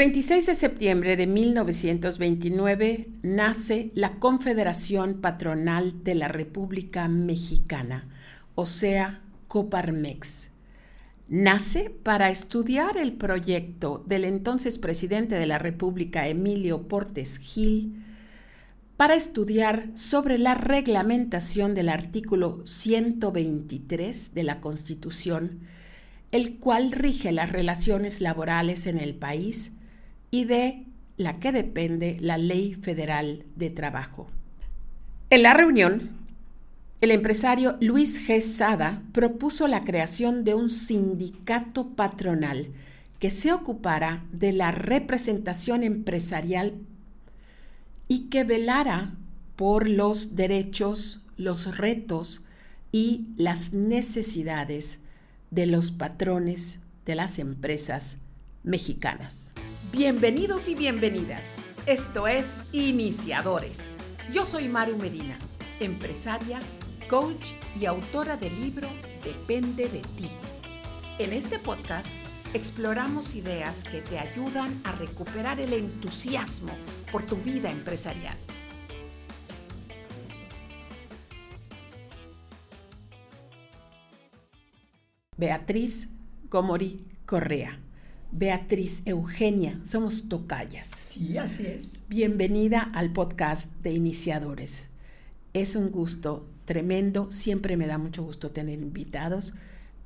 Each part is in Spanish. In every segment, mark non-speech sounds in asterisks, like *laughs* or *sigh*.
26 de septiembre de 1929 nace la Confederación Patronal de la República Mexicana, o sea, Coparmex. Nace para estudiar el proyecto del entonces presidente de la República, Emilio Portes Gil, para estudiar sobre la reglamentación del artículo 123 de la Constitución, el cual rige las relaciones laborales en el país y de la que depende la Ley Federal de Trabajo. En la reunión, el empresario Luis G. Sada propuso la creación de un sindicato patronal que se ocupara de la representación empresarial y que velara por los derechos, los retos y las necesidades de los patrones de las empresas mexicanas. Bienvenidos y bienvenidas. Esto es Iniciadores. Yo soy Maru Medina, empresaria, coach y autora del libro Depende de ti. En este podcast exploramos ideas que te ayudan a recuperar el entusiasmo por tu vida empresarial. Beatriz Gomori Correa Beatriz Eugenia, somos tocayas. Sí, así es. Bienvenida al podcast de iniciadores. Es un gusto tremendo, siempre me da mucho gusto tener invitados,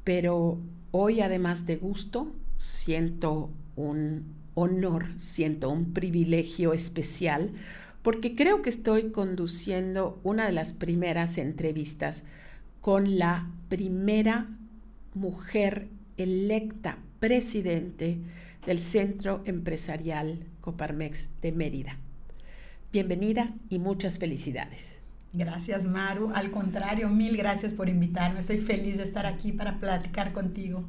pero hoy además de gusto, siento un honor, siento un privilegio especial, porque creo que estoy conduciendo una de las primeras entrevistas con la primera mujer electa presidente del Centro Empresarial Coparmex de Mérida. Bienvenida y muchas felicidades. Gracias, Maru. Al contrario, mil gracias por invitarme. Estoy feliz de estar aquí para platicar contigo.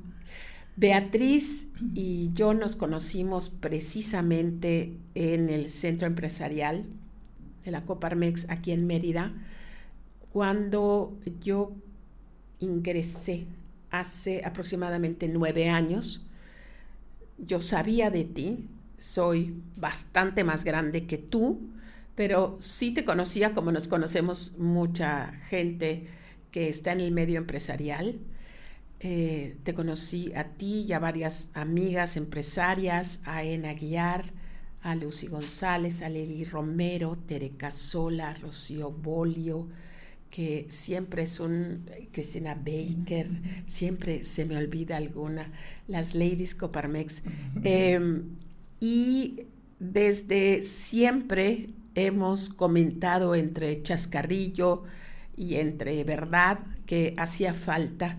Beatriz y yo nos conocimos precisamente en el Centro Empresarial de la Coparmex aquí en Mérida, cuando yo ingresé hace aproximadamente nueve años yo sabía de ti, soy bastante más grande que tú, pero sí te conocía como nos conocemos mucha gente que está en el medio empresarial. Eh, te conocí a ti y a varias amigas empresarias, a Ena Guiar, a Lucy González, a Lely Romero, Tere Casola, Rocío Bolio, que siempre es un, Cristina Baker, siempre se me olvida alguna, las Ladies Coparmex. Em, y desde siempre hemos comentado entre chascarrillo y entre verdad que hacía falta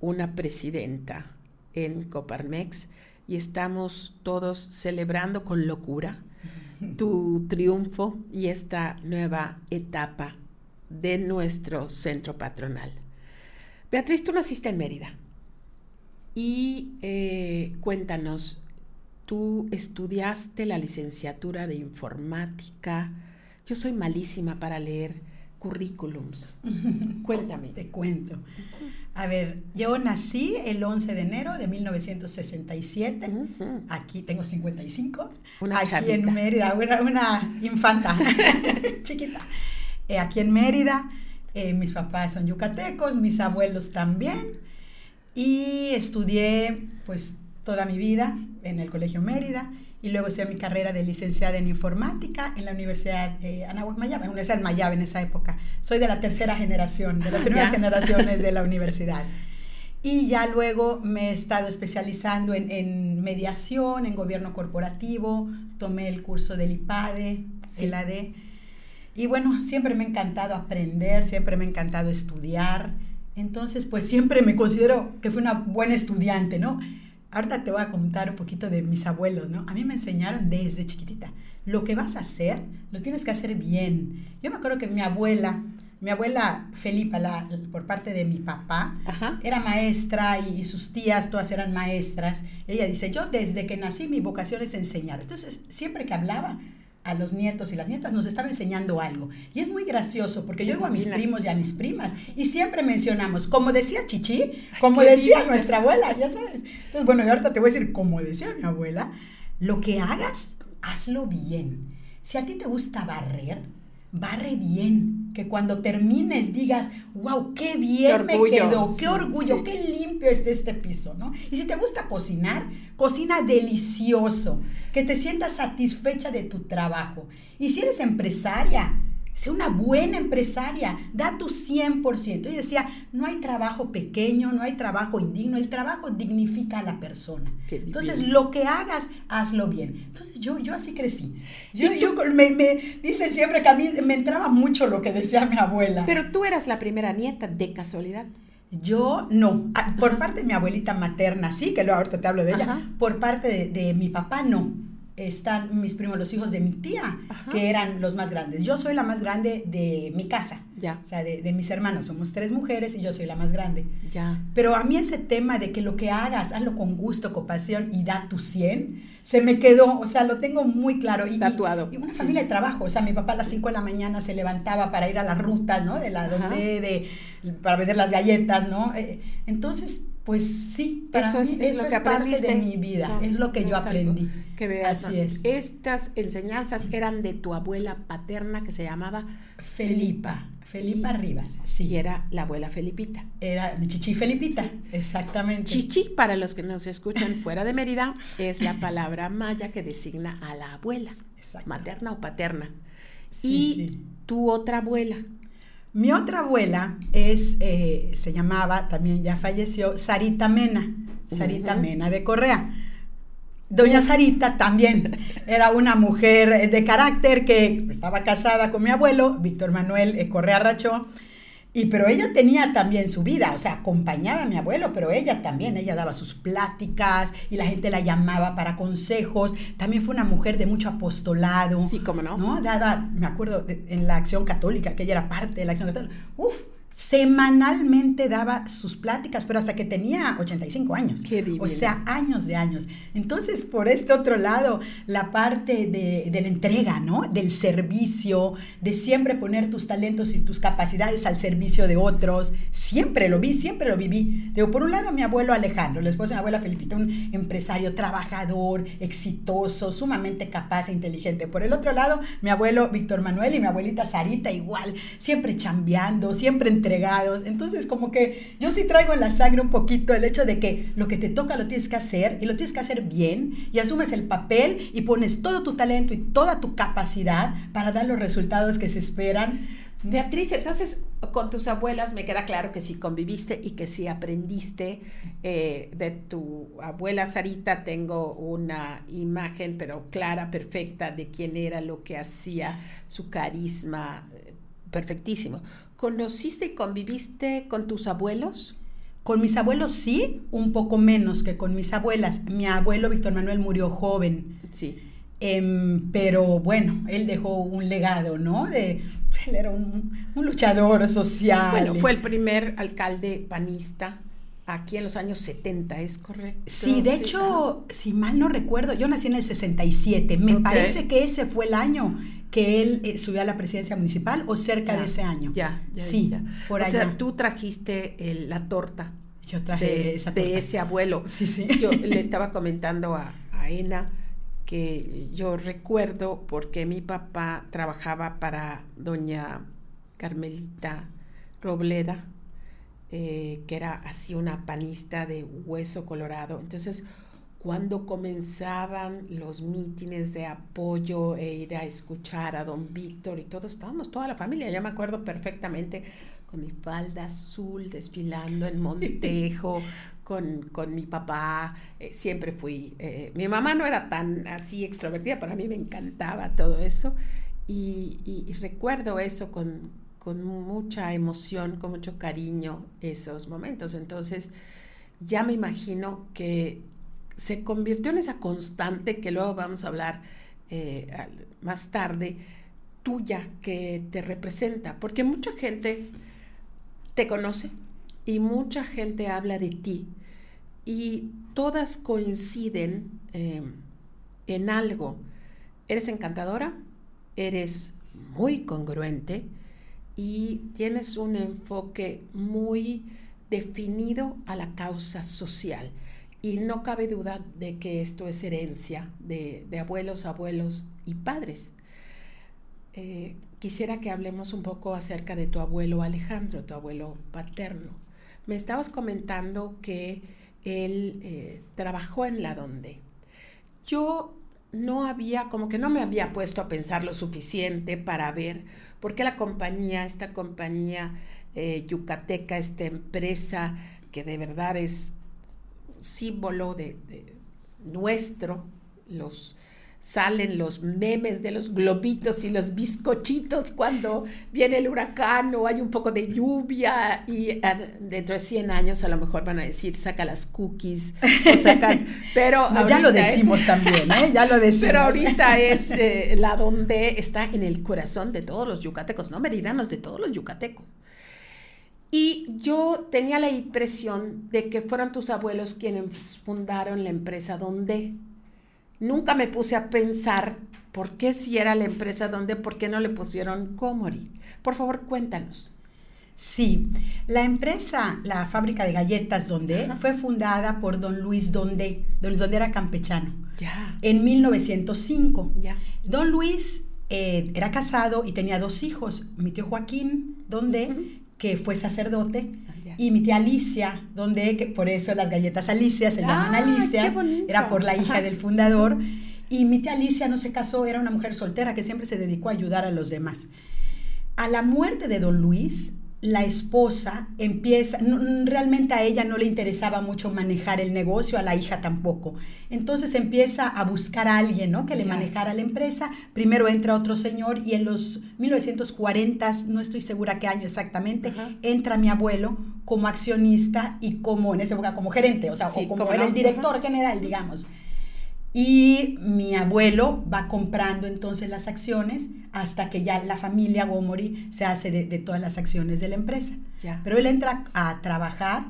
una presidenta en Coparmex y estamos todos celebrando con locura *laughs* tu triunfo y esta nueva etapa de nuestro centro patronal. Beatriz, tú naciste en Mérida y eh, cuéntanos, tú estudiaste la licenciatura de informática. Yo soy malísima para leer currículums. *laughs* Cuéntame. Te cuento. A ver, yo nací el 11 de enero de 1967. Aquí tengo 55. Una aquí en Mérida, una, una infanta *laughs* chiquita. Eh, aquí en Mérida. Eh, mis papás son yucatecos, mis abuelos también. Y estudié pues toda mi vida en el Colegio Mérida y luego hice mi carrera de licenciada en informática en la Universidad de eh, Anáhuac Mayab, Universidad Mayab en esa época. Soy de la tercera generación, de las ah, primeras generaciones de la *laughs* universidad. Y ya luego me he estado especializando en, en, mediación, en gobierno corporativo, tomé el curso del IPADE, el AD y bueno, siempre me ha encantado aprender, siempre me ha encantado estudiar. Entonces, pues siempre me considero que fui una buena estudiante, ¿no? Ahorita te voy a contar un poquito de mis abuelos, ¿no? A mí me enseñaron desde chiquitita, lo que vas a hacer, lo tienes que hacer bien. Yo me acuerdo que mi abuela, mi abuela Felipa, la, por parte de mi papá, era maestra y, y, sus tías todas eran maestras. Ella dice, yo desde que nací mi vocación es enseñar. Entonces, siempre que hablaba, a los nietos y las nietas nos estaba enseñando algo. Y es muy gracioso porque yo digo a mis primos y a mis primas y siempre mencionamos, como decía Chichi, como decía nuestra abuela, ya sabes. Entonces, bueno, y ahorita te voy a decir, como decía mi abuela, lo que hagas, hazlo bien. Si a ti te gusta barrer, barre bien, que cuando termines digas, wow, qué bien me quedó, qué orgullo, qué limpio está este piso, ¿no? Y si te gusta cocinar, cocina delicioso, que te sientas satisfecha de tu trabajo. Y si eres empresaria, Sé una buena empresaria, da tu 100%. Y decía, no hay trabajo pequeño, no hay trabajo indigno, el trabajo dignifica a la persona. Entonces, lo que hagas, hazlo bien. Entonces, yo, yo así crecí. Yo, yo me, me, dicen siempre que a mí me entraba mucho lo que decía mi abuela. Pero tú eras la primera nieta, de casualidad. Yo no, ah, por parte de mi abuelita materna, sí, que luego ahorita te hablo de ella, por parte de, de mi papá no están mis primos, los hijos de mi tía, que eran los más grandes. Yo soy la más grande de mi casa. Ya. O sea, de, de, mis hermanos. Somos tres mujeres y yo soy la más grande. Ya. Pero a mí ese tema de que lo que hagas, hazlo con gusto, con pasión y da tu 100, se me quedó, o sea, lo tengo muy claro. Y, Tatuado. Y, una familia de trabajo. O sea, mi papá a las 5 de la mañana se levantaba para ir a las rutas, ¿no? De la donde, de, para vender las galletas, ¿no? Eh, entonces, pues sí, para Eso es, es lo que parte de mi vida, es lo que yo aprendí. Que veas, Así es. Estas enseñanzas eran de tu abuela paterna que se llamaba Felipa. Felipa Rivas, sí. Y era la abuela Felipita. Era mi chichi Felipita, exactamente. Chichi, para los que nos escuchan fuera de Mérida, es la palabra maya que designa a la abuela, materna o paterna. y tu otra abuela, mi otra abuela es, eh, se llamaba, también ya falleció, Sarita Mena, Sarita Mena de Correa. Doña Sarita también *laughs* era una mujer de carácter que estaba casada con mi abuelo, Víctor Manuel eh, Correa Rachó, y pero ella tenía también su vida, o sea, acompañaba a mi abuelo, pero ella también, ella daba sus pláticas y la gente la llamaba para consejos. También fue una mujer de mucho apostolado. Sí, cómo no. ¿no? Dada, me acuerdo en la acción católica, que ella era parte de la acción católica. Uf, semanalmente daba sus pláticas, pero hasta que tenía 85 años. Qué o sea, años de años. Entonces, por este otro lado, la parte de, de, la entrega, ¿no? Del servicio, de siempre poner tus talentos y tus capacidades al servicio de otros. Siempre lo vi, siempre lo viví. Digo, por un lado, mi abuelo Alejandro, el esposo de mi abuela Felipita, un empresario trabajador, exitoso, sumamente capaz e inteligente. Por el otro lado, mi abuelo Víctor Manuel y mi abuelita Sarita, igual, siempre chambeando, siempre Entonces, como que yo sí traigo en la sangre un poquito el hecho de que lo que te toca lo tienes que hacer y lo tienes que hacer bien y asumes el papel y pones todo tu talento y toda tu capacidad para dar los resultados que se esperan. Beatriz, entonces con tus abuelas me queda claro que sí conviviste y que sí aprendiste. Eh, de tu abuela Sarita tengo una imagen, pero clara, perfecta, de quién era, lo que hacía, su carisma, perfectísimo. ¿Conociste y conviviste con tus abuelos? Con mis abuelos sí, un poco menos que con mis abuelas. Mi abuelo Víctor Manuel murió joven. Sí. Em, pero bueno, él dejó un legado, ¿no? De, él era un, un luchador social. Bueno, fue el primer alcalde panista aquí en los años 70, ¿es correcto? Sí, de hecho, si mal no recuerdo, yo nací en el 67, me parece que ese fue el año que él eh, subió a la presidencia municipal o cerca de ese año. Ya, sí, por o Sea, tú trajiste la torta. Yo traje de, esa torta. de ese abuelo. Sí, sí. Yo *laughs* le estaba comentando a, a Ena que yo recuerdo porque mi papá trabajaba para doña Carmelita Robleda, eh, que era así una panista de hueso colorado. Entonces, cuando comenzaban los mítines de apoyo e ir a escuchar a don Víctor y todos estábamos, toda la familia, ya me acuerdo perfectamente, con mi falda azul desfilando en Montejo, *laughs* con, con mi papá, eh, siempre fui, eh, mi mamá no era tan así extrovertida, pero a mí me encantaba todo eso y, y recuerdo eso con, con mucha emoción, con mucho cariño esos momentos. Entonces, ya me imagino que se convirtió en esa constante que luego vamos a hablar eh, más tarde, tuya, que te representa, porque mucha gente te conoce y mucha gente habla de ti y todas coinciden eh, en algo. Eres encantadora, eres muy congruente, y tienes un enfoque muy definido a la causa social. Y no cabe duda de que esto es herencia de, abuelos, abuelos y padres. Eh, quisiera que hablemos un poco acerca de tu abuelo Alejandro, tu abuelo paterno. Me estabas comentando que él eh, trabajó en la donde. Yo no había, como que no me había puesto a pensar lo suficiente para ver por qué la compañía, esta compañía eh, yucateca, esta empresa que de verdad es símbolo de, nuestro, los salen los memes de los globitos y los bizcochitos cuando viene el huracán o hay un poco de lluvia y dentro de 100 años a lo mejor van a decir saca las cookies o sacan, *laughs* pero ya lo decimos también, ¿eh? ya lo *laughs* decimos. Pero ahorita es eh, la donde está en el corazón de todos los yucatecos, no meridanos, de todos los yucatecos. Y yo tenía la impresión de que fueron tus abuelos quienes fundaron la empresa donde. Nunca me puse a pensar por qué si era la empresa donde, por qué no le pusieron Comori. Por favor, cuéntanos. Sí, la empresa, la fábrica de galletas Donde, fue fundada por don Luis Donde. Don Luis Donde era campechano. Ya. En 1905. Ya. Don Luis eh, era casado y tenía dos hijos. Mi tío Joaquín Donde que fue sacerdote, y mi tía Alicia, donde, que por eso las galletas Alicia se llaman ah, Alicia, era por la hija del fundador, y mi tía Alicia no se casó, era una mujer soltera que siempre se dedicó a ayudar a los demás. A la muerte de don Luis, la esposa empieza, realmente a ella no le interesaba mucho manejar el negocio, a la hija tampoco. Entonces empieza a buscar a alguien ¿no? que le manejara la empresa. Primero entra otro señor y en los 1940, no estoy segura qué año exactamente, entra mi abuelo como accionista y como en esa época como gerente, o sea, como, era el director general, digamos. Y mi abuelo va comprando entonces las acciones hasta que ya la familia Gomori se hace de, todas las acciones de la empresa. Pero él entra a trabajar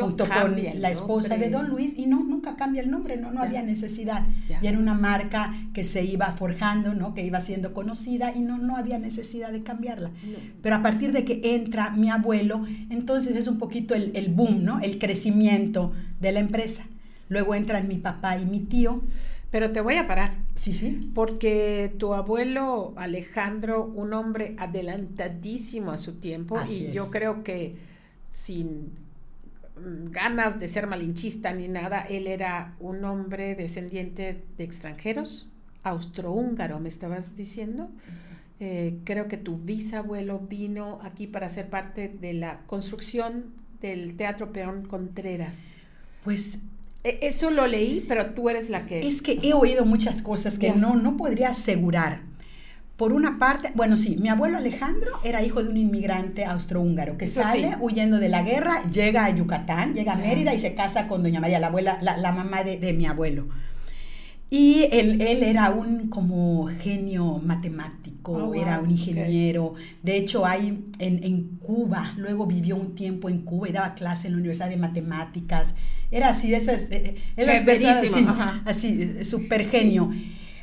junto con la esposa de Don Luis y no, nunca cambia el nombre, no, no había necesidad. Y era una marca que se iba forjando, ¿no? que iba siendo conocida y no, no había necesidad de cambiarla. Pero a partir de que entra mi abuelo, entonces es un poquito el, el boom, ¿no? el crecimiento de la empresa. Luego entran mi papá y mi tío. Pero te voy a parar. Sí, sí. Porque tu abuelo Alejandro, un hombre adelantadísimo a su tiempo, y yo creo que sin ganas de ser malinchista ni nada, él era un hombre descendiente de extranjeros, austrohúngaro, me estabas diciendo. Eh, creo que tu bisabuelo vino aquí para ser parte de la construcción del Teatro Peón Contreras. Pues eso lo leí, pero tú eres la que... Es que he oído muchas cosas que no, no podría asegurar. Por una parte, bueno, sí, mi abuelo Alejandro era hijo de un inmigrante austrohúngaro que sale huyendo de la guerra, llega a Yucatán, llega a Mérida y se casa con doña María, la abuela, la, mamá de, mi abuelo. Y él, él, era un como genio matemático, oh, era un ingeniero. De hecho, hay en, en, Cuba, luego vivió un tiempo en Cuba y daba clase en la Universidad de Matemáticas. Era así, esas, eh, era así, súper genio.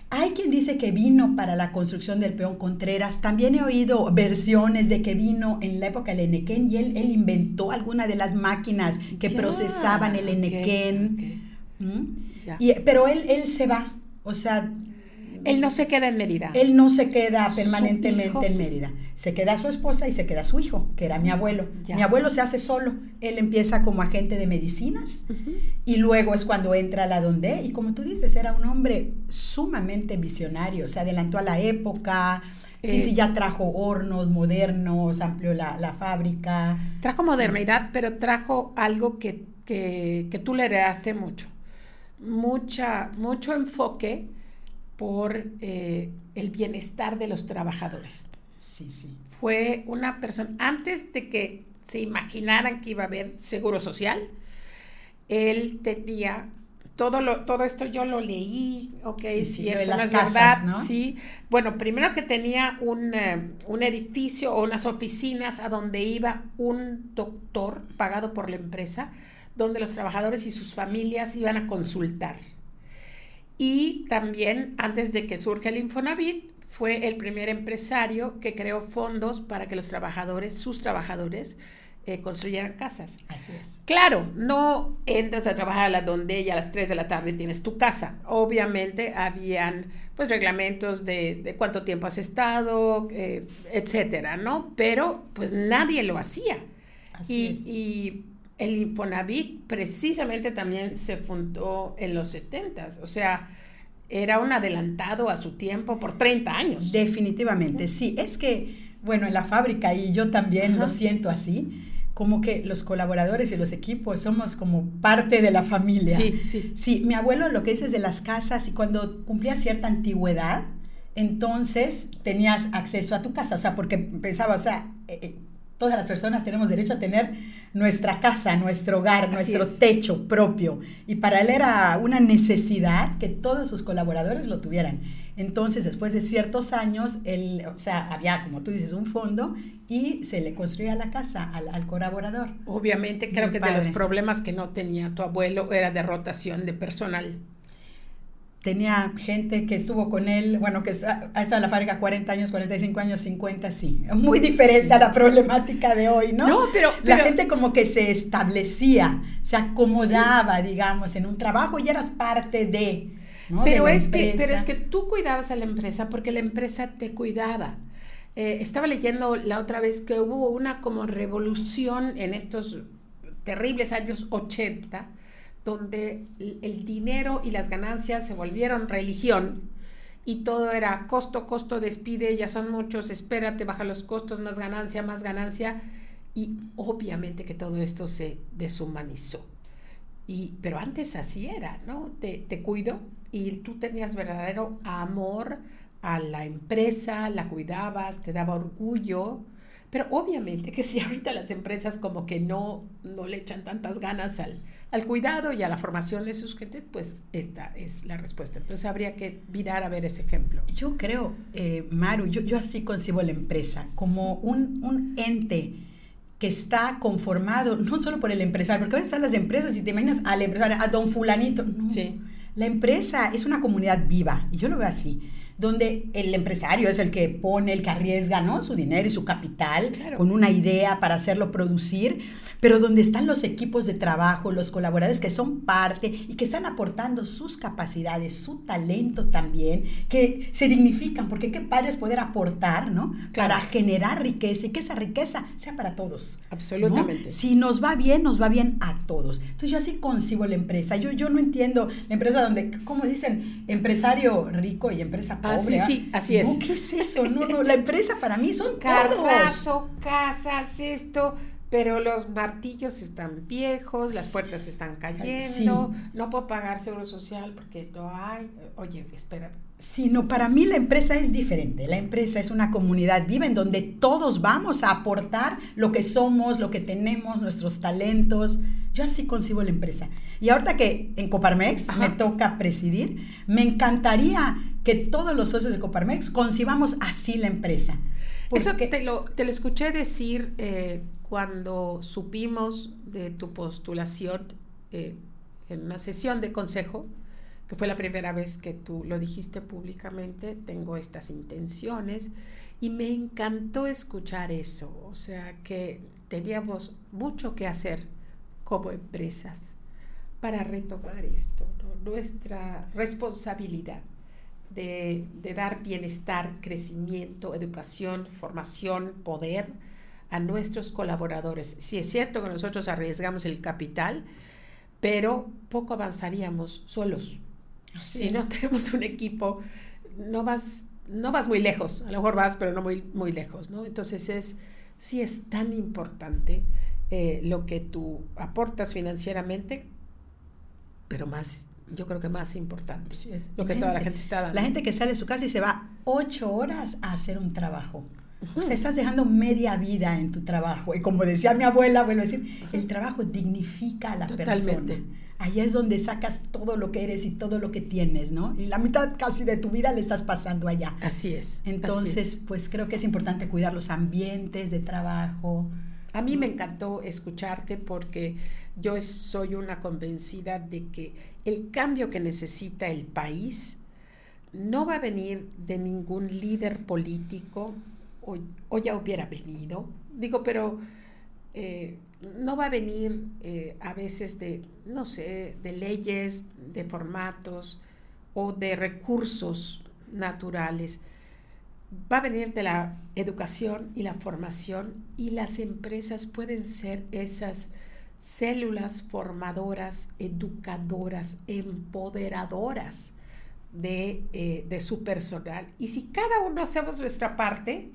Hay quien dice que vino para la construcción del peón Contreras. También he oído versiones de que vino en la época del Enequén y él, él inventó alguna de las máquinas que procesaban el Enequén. ¿Mm? Y, pero él, él se va. O sea, él no se queda en Mérida. Él no se queda permanentemente en Mérida. Se queda su esposa y se queda su hijo, que era mi abuelo. Mi abuelo se hace solo. Él empieza como agente de medicinas y luego es cuando entra a la donde. Y como tú dices, era un hombre sumamente visionario. Se adelantó a la época. Sí, sí, eh, ya trajo hornos modernos, amplió la, fábrica. Trajo modernidad, pero trajo algo que, que, que tú le heredaste mucho. Mucha, mucho enfoque por eh, el bienestar de los trabajadores. Sí, sí. Fue una persona, antes de que se imaginaran que iba a haber seguro social, él tenía todo lo, todo esto yo lo leí, ok, sí, si esto no es verdad, sí. Bueno, primero que tenía un, eh, un, edificio o unas oficinas a donde iba un doctor pagado por la empresa, donde los trabajadores y sus familias iban a consultar. Y también, antes de que surja el Infonavit, fue el primer empresario que creó fondos para que los trabajadores, sus trabajadores, eh, construyeran casas. Así es. Claro, no entras a trabajar a la donde y a las 3 de la tarde tienes tu casa. Obviamente habían pues reglamentos de, cuánto tiempo has estado, eh, etcétera, ¿no? Pero pues nadie lo hacía. Así y, es. y el Infonavit precisamente también se fundó en los 70, o sea, era un adelantado a su tiempo por 30 años. Definitivamente, sí. Es que, bueno, en la fábrica, y yo también lo siento así, como que los colaboradores y los equipos somos como parte de la familia. Sí, sí. Sí, mi abuelo lo que dices de las casas y cuando cumplía cierta antigüedad, entonces tenías acceso a tu casa, o sea, porque pensaba, o sea, eh, eh, todas las personas tenemos derecho a tener nuestra casa, nuestro hogar, nuestro techo propio. Y para él era una necesidad que todos sus colaboradores lo tuvieran. Entonces, después de ciertos años, él, o sea, había, como tú dices, un fondo y se le construía la casa al, colaborador. Obviamente, creo que de los problemas que no tenía tu abuelo era de rotación de personal tenía gente que estuvo con él, bueno, que ha estado en la fábrica 40 años, 45 años, 50, sí. Muy diferente a la problemática de hoy, ¿no? No, pero... la gente como que se establecía, se acomodaba, digamos, en un trabajo y eras parte de... Pero, es que, pero es que tú cuidabas a la empresa porque la empresa te cuidaba. Eh, estaba leyendo la otra vez que hubo una como revolución en estos terribles años 80 donde el dinero y las ganancias se volvieron religión y todo era costo, costo, despide, ya son muchos, espérate, baja los costos, más ganancia, más ganancia. Y obviamente que todo esto se deshumanizó. Y, pero antes así era, ¿no? Te, te cuido y tú tenías verdadero amor a la empresa, la cuidabas, te daba orgullo. Pero obviamente que si ahorita las empresas como que no, no le echan tantas ganas al, al cuidado y a la formación de sus gentes, pues esta es la respuesta. Entonces habría que mirar a ver ese ejemplo. Yo creo, eh, Maru, yo, yo así concibo la empresa como un, un ente que está conformado no solo por el empresario, porque a veces hablas de empresas y te imaginas al empresario, a don fulanito. No, sí. la empresa es una comunidad viva y yo lo veo así donde el empresario es el que pone, el que arriesga, ¿no? Su dinero y su capital con una idea para hacerlo producir, pero donde están los equipos de trabajo, los colaboradores que son parte y que están aportando sus capacidades, su talento también, que se dignifican, porque qué padre es poder aportar, ¿no? Para generar riqueza y que esa riqueza sea para todos. Absolutamente. Si nos va bien, nos va bien a todos. Entonces yo así concibo la empresa. Yo, yo no entiendo la empresa donde, como dicen, empresario rico y empresa Ah, sí, sí, así es. ¿Qué es eso? No, no, la empresa para mí son Carrazo, casas, esto, pero los martillos están viejos, las puertas están cayendo, no puedo pagar seguro social porque no hay. Oye, espera. Sí, no, para mí la empresa es diferente. La empresa es una comunidad viva en donde todos vamos a aportar lo que somos, lo que tenemos, nuestros talentos. Yo así concibo la empresa. Y ahorita que en Coparmex me toca presidir, me encantaría que todos los socios de Coparmex concibamos así la empresa. Eso te lo, te lo escuché decir eh, cuando supimos de tu postulación eh, en una sesión de consejo, que fue la primera vez que tú lo dijiste públicamente, tengo estas intenciones, y me encantó escuchar eso, o sea que teníamos mucho que hacer como empresas para retomar esto, nuestra responsabilidad de, dar bienestar, crecimiento, educación, formación, poder a nuestros colaboradores. Si es cierto que nosotros arriesgamos el capital, pero poco avanzaríamos solos. si no tenemos un equipo, no vas, no vas muy lejos, a lo mejor vas, pero no muy, muy lejos, ¿no? Entonces es, sí es tan importante eh, lo que tú aportas financieramente, pero más yo creo que más importante. es lo que toda la gente está dando. La gente que sale de su casa y se va ocho horas a hacer un trabajo. O sea, estás dejando media vida en tu trabajo. Y como decía mi abuela, bueno, decir, el trabajo dignifica a la persona. Ahí es donde sacas todo lo que eres y todo lo que tienes, ¿no? Y la mitad casi de tu vida le estás pasando allá. Así es. Entonces, pues creo que es importante cuidar los ambientes de trabajo. A mí me encantó escucharte porque yo soy una convencida de que el cambio que necesita el país no va a venir de ningún líder político o, ya hubiera venido. Digo, pero eh, no va a venir eh, a veces de, no sé, de leyes, de formatos o de recursos naturales. Va a venir de la educación y la formación y las empresas pueden ser esas células formadoras, educadoras, empoderadoras de, eh, de su personal. Y si cada uno hacemos nuestra parte,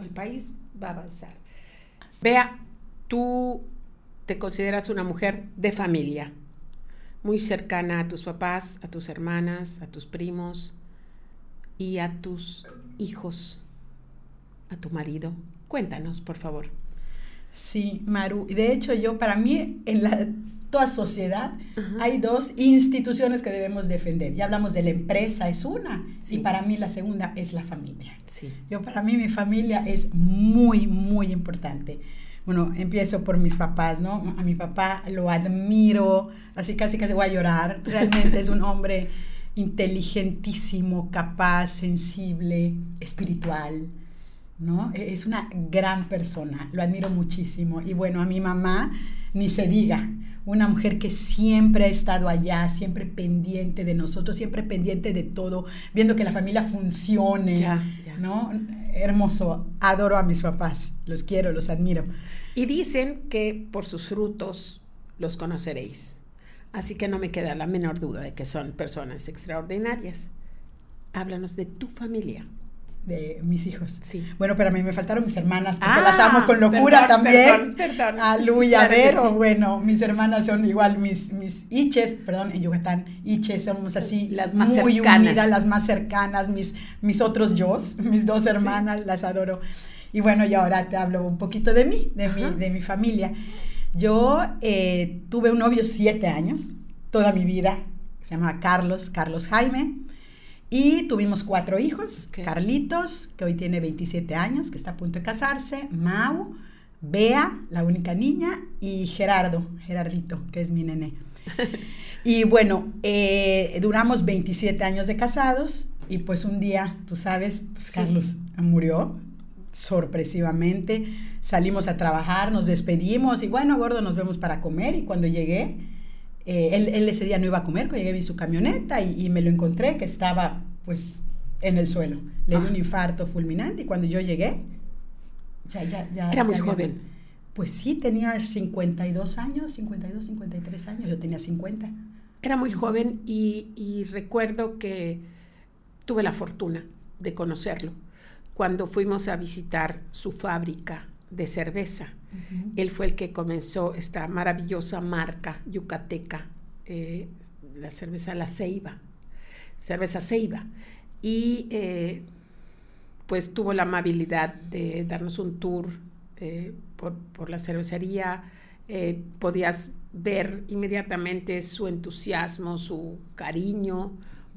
el país va a avanzar. Vea, tú te consideras una mujer de familia, muy cercana a tus papás, a tus hermanas, a tus primos y a tus hijos, a tu marido. Cuéntanos, por favor. Sí, Maru. De hecho, yo, para mí, en la, toda sociedad hay dos instituciones que debemos defender. Ya hablamos de la empresa, es una, y para mí la segunda es la familia. Sí. Yo, para mí, mi familia es muy, muy importante bueno, empiezo por mis papás, ¿no? A mi papá lo admiro, así casi casi voy a llorar. Realmente es un *laughs* hombre inteligentísimo, capaz, sensible, espiritual, ¿no? E-, es una gran persona, lo admiro muchísimo. Y bueno, a mi mamá, ni se diga, una mujer que siempre ha estado allá, siempre pendiente de nosotros, siempre pendiente de todo, viendo que la familia funcione, ya, ya. ¿no? Hermoso, adoro a mis papás, los quiero, los admiro. Y dicen que por sus frutos los conoceréis. Así que no me queda la menor duda de que son personas extraordinarias. Háblanos de tu familia. De mis hijos. Sí. Bueno, pero a mí me faltaron mis hermanas, porque las amo con locura también. Perdón, perdón. A Lu y a Vero, bueno, mis hermanas son igual mis, mis iches, perdón, en Yucatán, iches, somos así. Las más muy cercanas. unidas, las más cercanas, mis, mis otros yo, *laughs* mis dos hermanas, las adoro. Y bueno, y ahora te hablo un poquito de mí, de, mi, de mi familia. Yo eh, tuve un novio siete años, toda mi vida, se llama Carlos, Carlos Jaime. Y tuvimos cuatro hijos, okay. Carlitos, que hoy tiene 27 años, que está a punto de casarse, Mau, Bea, la única niña, y Gerardo, Gerardito, que es mi nené. *laughs* y bueno, eh, duramos 27 años de casados y pues un día, tú sabes, pues sí. Carlos murió sorpresivamente. Salimos a trabajar, nos despedimos y bueno, gordo, nos vemos para comer. Y cuando llegué, eh, él, él, ese día no iba a comer, cuando llegué vi su camioneta y, y, me lo encontré que estaba pues en el suelo. Le ah. dio un infarto fulminante y cuando yo llegué, ya, ya, ya. Era muy ya, joven. Pues sí, tenía 52 años, 52, 53 años, yo tenía 50. Era muy joven y, y recuerdo que tuve la fortuna de conocerlo cuando fuimos a visitar su fábrica de cerveza. Uh -huh. Él fue el que comenzó esta maravillosa marca yucateca, eh, la cerveza La Ceiba, cerveza Ceiba. Y eh, pues tuvo la amabilidad de darnos un tour eh, por, por, la cervecería. Podías ver inmediatamente su entusiasmo, su cariño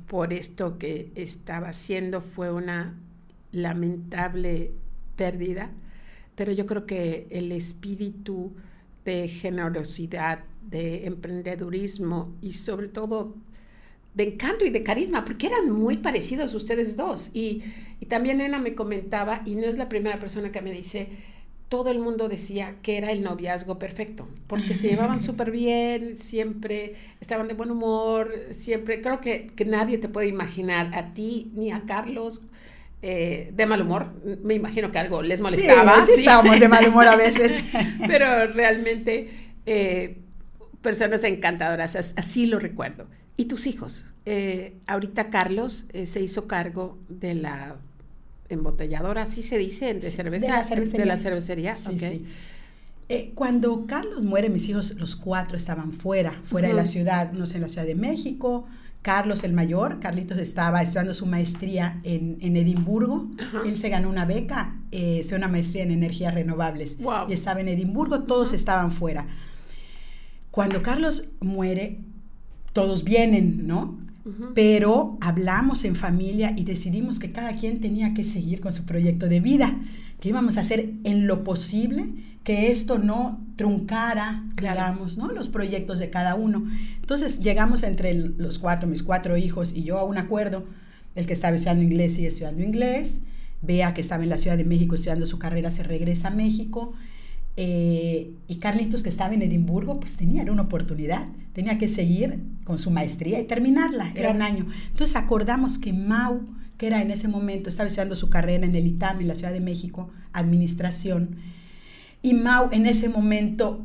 por esto que estaba haciendo. Fue una lamentable pérdida, pero yo creo que el espíritu de generosidad, de emprendedurismo y sobre todo de encanto y de carisma, porque eran muy parecidos ustedes dos. Y, y también Ena me comentaba, y no es la primera persona que me dice, todo el mundo decía que era el noviazgo perfecto, porque se llevaban *laughs* súper bien, siempre estaban de buen humor, siempre, creo que, que nadie te puede imaginar, a ti ni a Carlos, eh, de mal humor. Me imagino que algo les molestaba. Sí, sí, sí. estábamos de mal humor a *laughs* veces. Pero realmente eh, personas encantadoras, así lo recuerdo. ¿Y tus hijos? Eh, ahorita Carlos se hizo cargo de la embotelladora, así se dice, de cerveza. De la cervecería. De la cervecería, sí, okay. sí. Eh, cuando Carlos muere, mis hijos, los cuatro estaban fuera, fuera uh -huh. de la ciudad, no sé, en la Ciudad de México, Carlos el mayor, Carlitos estaba estudiando su maestría en, en Edimburgo. Él se ganó una beca, eh, una maestría en energías renovables. Wow. Y estaba en Edimburgo, todos estaban fuera. Cuando Carlos muere, todos vienen, ¿no? Uh -huh. Pero hablamos en familia y decidimos que cada quien tenía que seguir con su proyecto de vida, que íbamos a hacer en lo posible que esto no truncara, claro. digamos, ¿no? los proyectos de cada uno. Entonces llegamos entre el, los cuatro, mis cuatro hijos y yo a un acuerdo, el que estaba estudiando inglés sigue estudiando inglés, Bea que estaba en la Ciudad de México estudiando su carrera se regresa a México, Eh, y Carlitos, que estaba en Edimburgo, pues tenía una oportunidad, tenía que seguir con su maestría y terminarla, era un año. Entonces acordamos que Mau, que era en ese momento, estaba estudiando su carrera en el ITAM, en la Ciudad de México, administración, y Mau en ese momento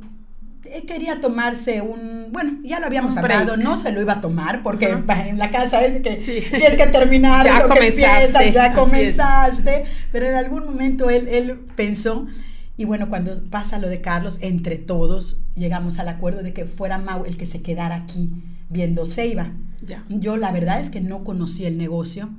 eh, quería tomarse un, bueno, ya lo habíamos hablado, no se lo iba a tomar porque en la casa es que tienes que terminar *laughs* ya lo comenzaste, que ya comenzaste, pero en algún momento él, él pensó, y bueno, cuando pasa lo de Carlos, entre todos llegamos al acuerdo de que fuera Mau el que se quedara aquí viendo Ceiba. Yo la verdad es que no conocí el negocio.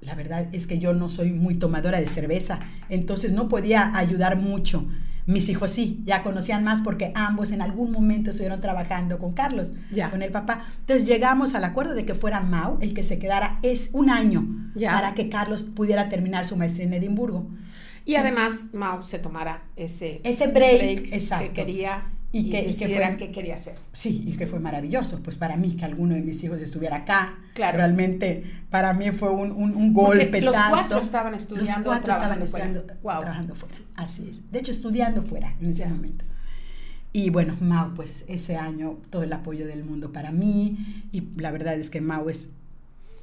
La verdad es que yo no soy muy tomadora de cerveza, entonces no podía ayudar mucho. Mis hijos sí, ya conocían más porque ambos en algún momento estuvieron trabajando con Carlos, con el papá. Entonces llegamos al acuerdo de que fuera Mau el que se quedara es un año para que Carlos pudiera terminar su maestría en Edimburgo. Y además Mau se tomara ese, ese break, exacto. que quería y, que, y que qué quería hacer. Sí, y que fue maravilloso. Pues para mí, que alguno de mis hijos estuviera acá, claro. realmente para mí fue un, un, un golpe. Los cuatro estaban estudiando. Los cuatro estaban estudiando, trabajando fuera. Así es. De hecho, estudiando fuera en ese momento. Y bueno, Mau, pues ese año todo el apoyo del mundo para mí. Y la verdad es que Mau es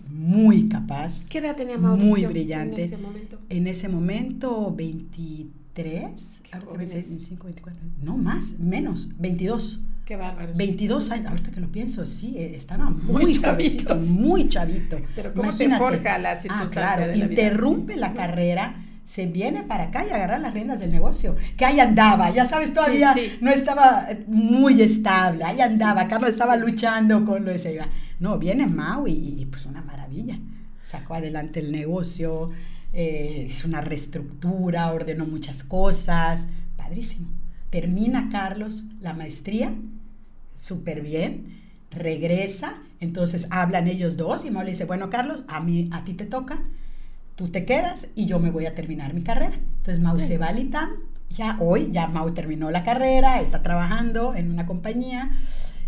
muy capaz. ¿Qué edad tenía Mauricio Muy brillante. En ese momento. En ese momento, 23. 25, 24. No, más, menos, 22. Qué bárbaro. 22 años, ahorita que lo pienso, sí, eh, estaba muy, muy chavito, muy chavito. Pero ¿cómo se forja la circunstancia ah, claro, interrumpe la carrera se viene para acá y agarra las riendas del negocio. Que ahí andaba, ya sabes, todavía no estaba muy estable, ahí andaba, Carlos estaba luchando con lo de Seiba. No, viene Mau y, pues una maravilla. Sacó adelante el negocio, eh, hizo una reestructura, ordenó muchas cosas, padrísimo. Termina Carlos la maestría, súper bien, regresa, entonces hablan ellos dos y Mau le dice, bueno Carlos, a, mí, a ti te toca, tú te quedas y yo me voy a terminar mi carrera. Entonces Mau se va al ITAM, ya hoy, ya Mau terminó la carrera, está trabajando en una compañía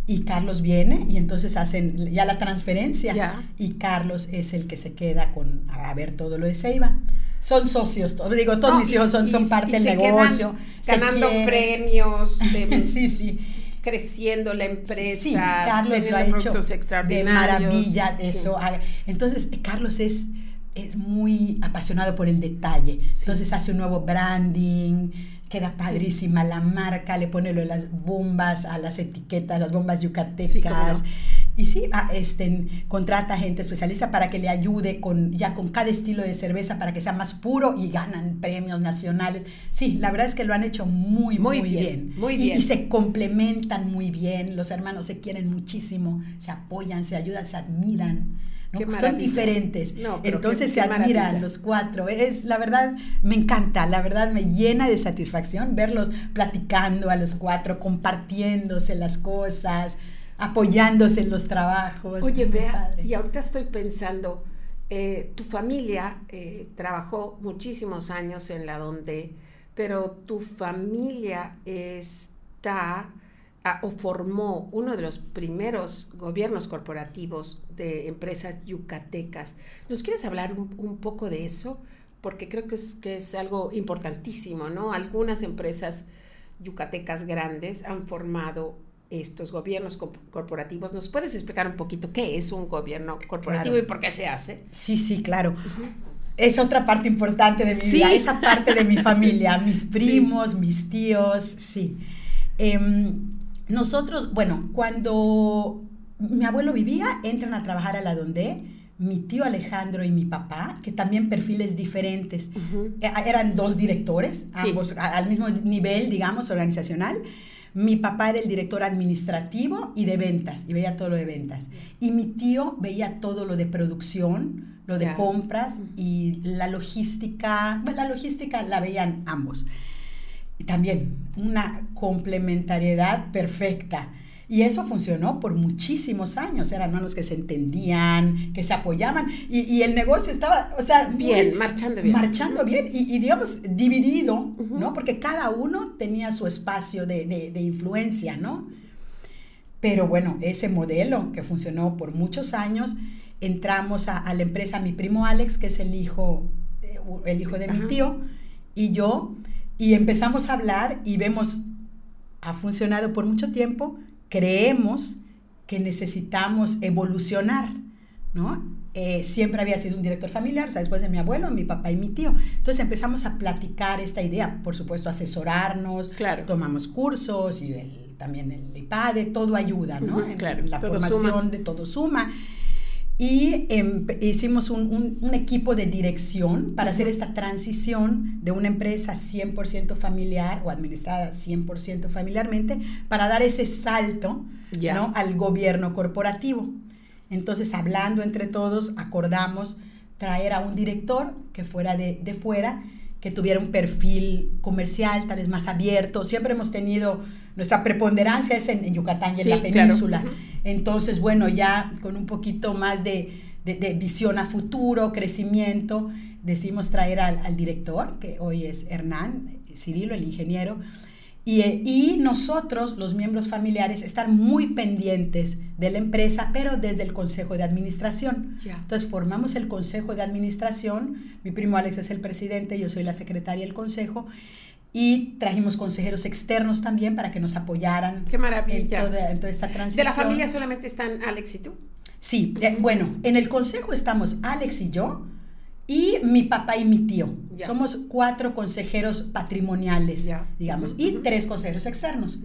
y Carlos viene y entonces hacen ya la transferencia y Carlos es el que se queda con a ver todo lo de Ceiba. Son socios, digo, todos mis hijos son, son parte del negocio. ganando premios. *laughs* sí, sí creciendo la empresa, sí, Carlos lo ha hecho de maravilla eso. Entonces, Carlos es es muy apasionado por el detalle. Entonces hace un nuevo branding, queda padrísima la marca, le pone lo de las bombas a las etiquetas, las bombas yucatecas. Y sí, ah, este, contrata gente especialista para que le ayude con, ya con cada estilo de cerveza para que sea más puro y ganan premios nacionales. Sí, la verdad es que lo han hecho muy, muy, bien, Muy bien. y se complementan muy bien, los hermanos se quieren muchísimo, se apoyan, se ayudan, se admiran son diferentes. Entonces se admiran los cuatro. Es la verdad, me encanta, la verdad me llena de satisfacción verlos platicando a los cuatro, compartiéndose las cosas, apoyándose en los trabajos. Oye, vea, y ahorita estoy pensando, eh, tu familia eh, trabajó muchísimos años en la donde, pero tu familia está o formó uno de los primeros gobiernos corporativos de empresas yucatecas. ¿Nos quieres hablar un, poco de eso? Porque creo que es, que es algo importantísimo, ¿no? Algunas empresas yucatecas grandes han formado estos gobiernos corporativos. ¿Nos puedes explicar un poquito qué es un gobierno corporativo y por qué se hace? Sí, sí, claro. Es otra parte importante de mi vida, esa parte de mi familia, mis *laughs* primos, mis tíos, sí. Em, nosotros, bueno, cuando mi abuelo vivía, entran a trabajar a la donde mi tío Alejandro y mi papá, que también perfiles diferentes. E, eran dos directores, ambos al mismo nivel, digamos, organizacional. Mi papá era el director administrativo y de ventas, y veía todo lo de ventas. Y mi tío veía todo lo de producción, lo de compras y la logística. La logística la veían ambos también una complementariedad perfecta. Y eso funcionó por muchísimos años. Eran hermanos que se entendían, que se apoyaban. Y, el negocio estaba, o sea... Bien, marchando bien. Marchando bien y, digamos, dividido, ¿no? Porque cada uno tenía su espacio de, de, influencia, ¿no? Pero bueno, ese modelo que funcionó por muchos años, entramos a, a la empresa, mi primo Alex, que es el hijo, el hijo de mi tío, y yo Y empezamos a hablar y vemos, ha funcionado por mucho tiempo, creemos que necesitamos evolucionar, ¿no? Eh, siempre había sido un director familiar, o sea, después de mi abuelo, mi papá y mi tío. Entonces empezamos a platicar esta idea, por supuesto, asesorarnos, claro. tomamos cursos y también el IPADE, todo ayuda, ¿no? claro, la formación de todo suma. Y em, hicimos un, un, equipo de dirección para hacer esta transición de una empresa 100% familiar o administrada 100% familiarmente para dar ese salto ¿no? al gobierno corporativo. Entonces, hablando entre todos, acordamos traer a un director que fuera de, de fuera, que tuviera un perfil comercial, tal vez más abierto. Siempre hemos tenido, nuestra preponderancia es en, Yucatán y en la península. Entonces, bueno, ya con un poquito más de, de, visión a futuro, crecimiento, decidimos traer al, al, director, que hoy es Hernán Cirilo, el ingeniero, y, nosotros, los miembros familiares, estar muy pendientes de la empresa, pero desde el consejo de administración. Entonces formamos el consejo de administración, mi primo Alex es el presidente, yo soy la secretaria del consejo, y trajimos consejeros externos también para que nos apoyaran. Qué maravilla. En toda, esta transición. ¿De la familia solamente están Alex y tú? Sí, eh, bueno, en el consejo estamos Alex y yo, y mi papá y mi tío. Somos cuatro consejeros patrimoniales, digamos, y tres consejeros externos.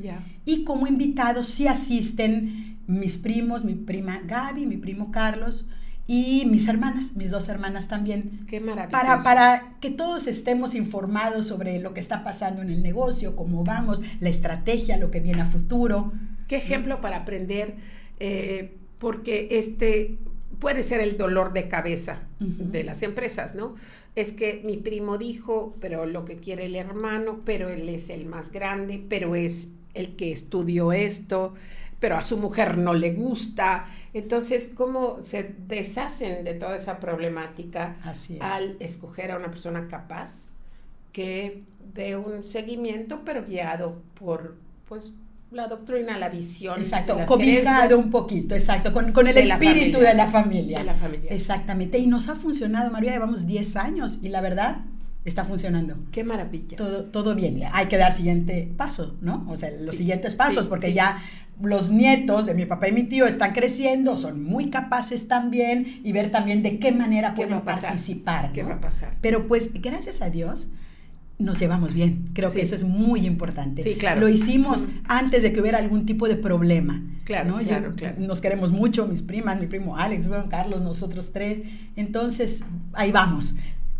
Y como invitados sí asisten mis primos, mi prima Gaby, mi primo Carlos y mis hermanas, mis dos hermanas también. Qué maravilloso. Para, para que todos estemos informados sobre lo que está pasando en el negocio, cómo vamos, la estrategia, lo que viene a futuro. Qué ejemplo para aprender, eh, porque este puede ser el dolor de cabeza de las empresas, ¿no? Es que mi primo dijo, pero lo que quiere el hermano, pero él es el más grande, pero es el que estudió esto, pero a su mujer no le gusta. Entonces, ¿cómo se deshacen de toda esa problemática al escoger a una persona capaz que dé un seguimiento, pero guiado por, pues, la doctrina, la visión. Exacto, cobijado un poquito, exacto, con, con el espíritu de la familia. De la familia. Exactamente. Y nos ha funcionado, María, llevamos 10 años y la verdad está funcionando. Qué maravilla. Todo, todo bien. Hay que dar siguiente paso, ¿no? O sea, los siguientes pasos, porque ya los nietos de mi papá y mi tío están creciendo, son muy capaces también y ver también de qué manera pueden participar. ¿Qué va a pasar? Pero pues, gracias a Dios, nos llevamos bien. Creo que eso es muy importante. Sí, claro. Lo hicimos antes de que hubiera algún tipo de problema. Claro, claro, claro. Nos queremos mucho, mis primas, mi primo Alex, Juan Carlos, nosotros tres. Entonces, ahí vamos.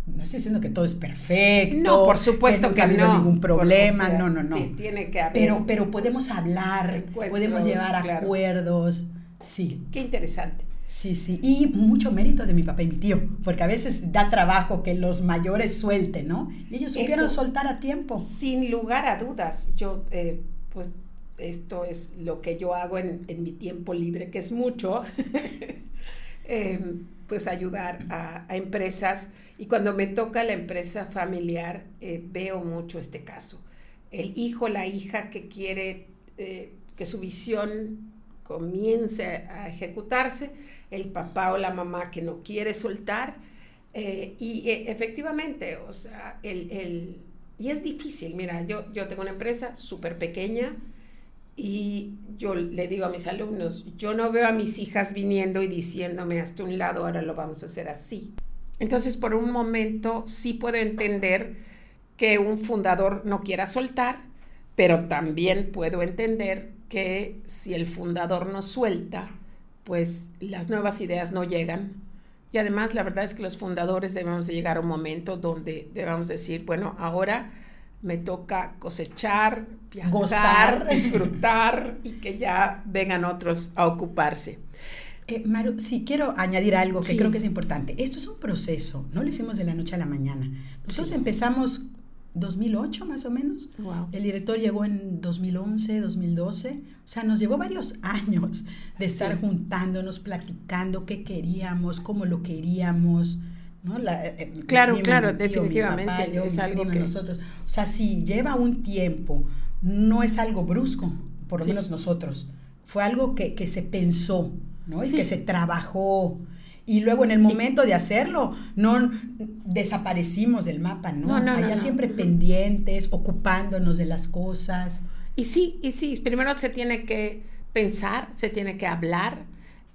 No estoy diciendo que todo es perfecto. No, por supuesto que, no ha habido ningún problema. no, no, no. Tiene que haber. Pero, pero podemos hablar, podemos llevar acuerdos. Sí. Qué interesante. Sí, sí, y mucho mérito de mi papá y mi tío, porque a veces da trabajo que los mayores suelten, ¿no? Y ellos supieron soltar a tiempo. Sin lugar a dudas, yo, eh, pues, esto es lo que yo hago en, mi tiempo libre, que es mucho, *laughs* em, pues ayudar a, empresas. Y cuando me toca la empresa familiar, eh, veo mucho este caso. El hijo, la hija que quiere eh, que su visión comience a ejecutarse, el papá o la mamá que no quiere soltar. Eh, y efectivamente, o sea, el, y es difícil, mira, yo, yo tengo una empresa súper pequeña y yo le digo a mis alumnos, yo no veo a mis hijas viniendo y diciéndome hasta un lado, ahora lo vamos a hacer así. Entonces, por un momento, sí puedo entender que un fundador no quiera soltar, pero también puedo entender que si el fundador no suelta, pues las nuevas ideas no llegan. Y además la verdad es que los fundadores debemos de llegar a un momento donde debemos decir, bueno, ahora me toca cosechar, viajar, Gozar. disfrutar y que ya vengan otros a ocuparse. Eh, Maru, sí, quiero añadir algo que creo que es importante. Esto es un proceso, no lo hicimos de la noche a la mañana. Nosotros empezamos 2008 más o menos. El director llegó en 2011, 2012. O sea, nos llevó varios *laughs* años de estar juntándonos, platicando qué queríamos, cómo lo queríamos. ¿no? Eh, eh, claro, claro, definitivamente. es algo que nosotros. O sea, sí, lleva un tiempo. No es algo brusco, por lo menos nosotros. Fue algo que, que se pensó, ¿no? Y que se trabajó y luego en el momento de hacerlo no desaparecimos del mapa, ¿no? no, no Allá siempre pendientes, ocupándonos de las cosas. Y sí, y sí, primero se tiene que pensar, se tiene que hablar